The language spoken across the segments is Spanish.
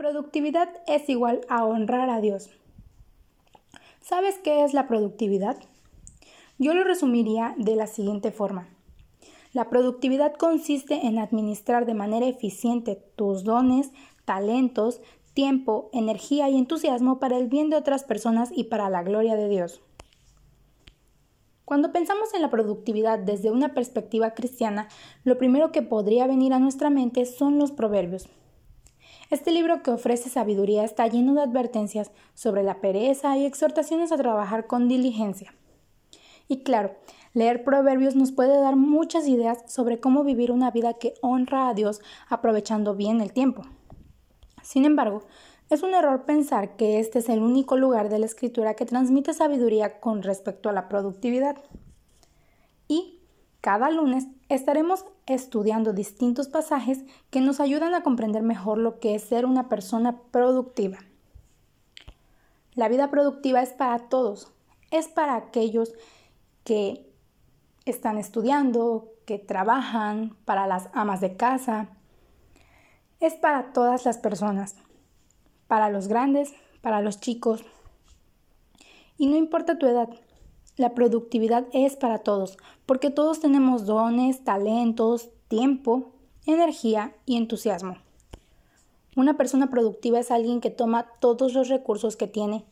Productividad es igual a honrar a Dios. ¿Sabes qué es la productividad? Yo lo resumiría de la siguiente forma. La productividad consiste en administrar de manera eficiente tus dones, talentos, tiempo, energía y entusiasmo para el bien de otras personas y para la gloria de Dios. Cuando pensamos en la productividad desde una perspectiva cristiana, lo primero que podría venir a nuestra mente son los proverbios. Este libro que ofrece sabiduría está lleno de advertencias sobre la pereza y exhortaciones a trabajar con diligencia. Y claro, leer proverbios nos puede dar muchas ideas sobre cómo vivir una vida que honra a Dios aprovechando bien el tiempo. Sin embargo, es un error pensar que este es el único lugar de la escritura que transmite sabiduría con respecto a la productividad. Y cada lunes estaremos estudiando distintos pasajes que nos ayudan a comprender mejor lo que es ser una persona productiva. La vida productiva es para todos, es para aquellos que están estudiando, que trabajan, para las amas de casa, es para todas las personas, para los grandes, para los chicos. Y no importa tu edad, la productividad es para todos, porque todos tenemos dones, talentos, tiempo, energía y entusiasmo. Una persona productiva es alguien que toma todos los recursos que tiene,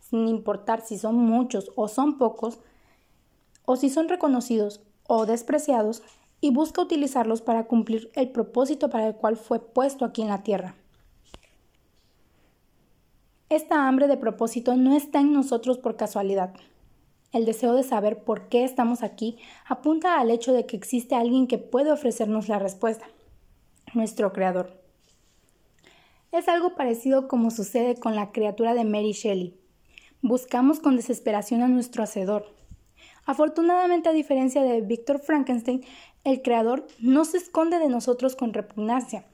sin importar si son muchos o son pocos, o si son reconocidos o despreciados, y busca utilizarlos para cumplir el propósito para el cual fue puesto aquí en la tierra. Esta hambre de propósito no está en nosotros por casualidad. El deseo de saber por qué estamos aquí apunta al hecho de que existe alguien que puede ofrecernos la respuesta, nuestro Creador. Es algo parecido como sucede con la criatura de Mary Shelley. Buscamos con desesperación a nuestro Hacedor. Afortunadamente, a diferencia de Víctor Frankenstein, el Creador no se esconde de nosotros con repugnancia.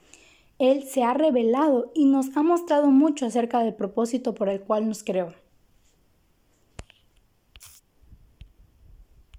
Él se ha revelado y nos ha mostrado mucho acerca del propósito por el cual nos creó.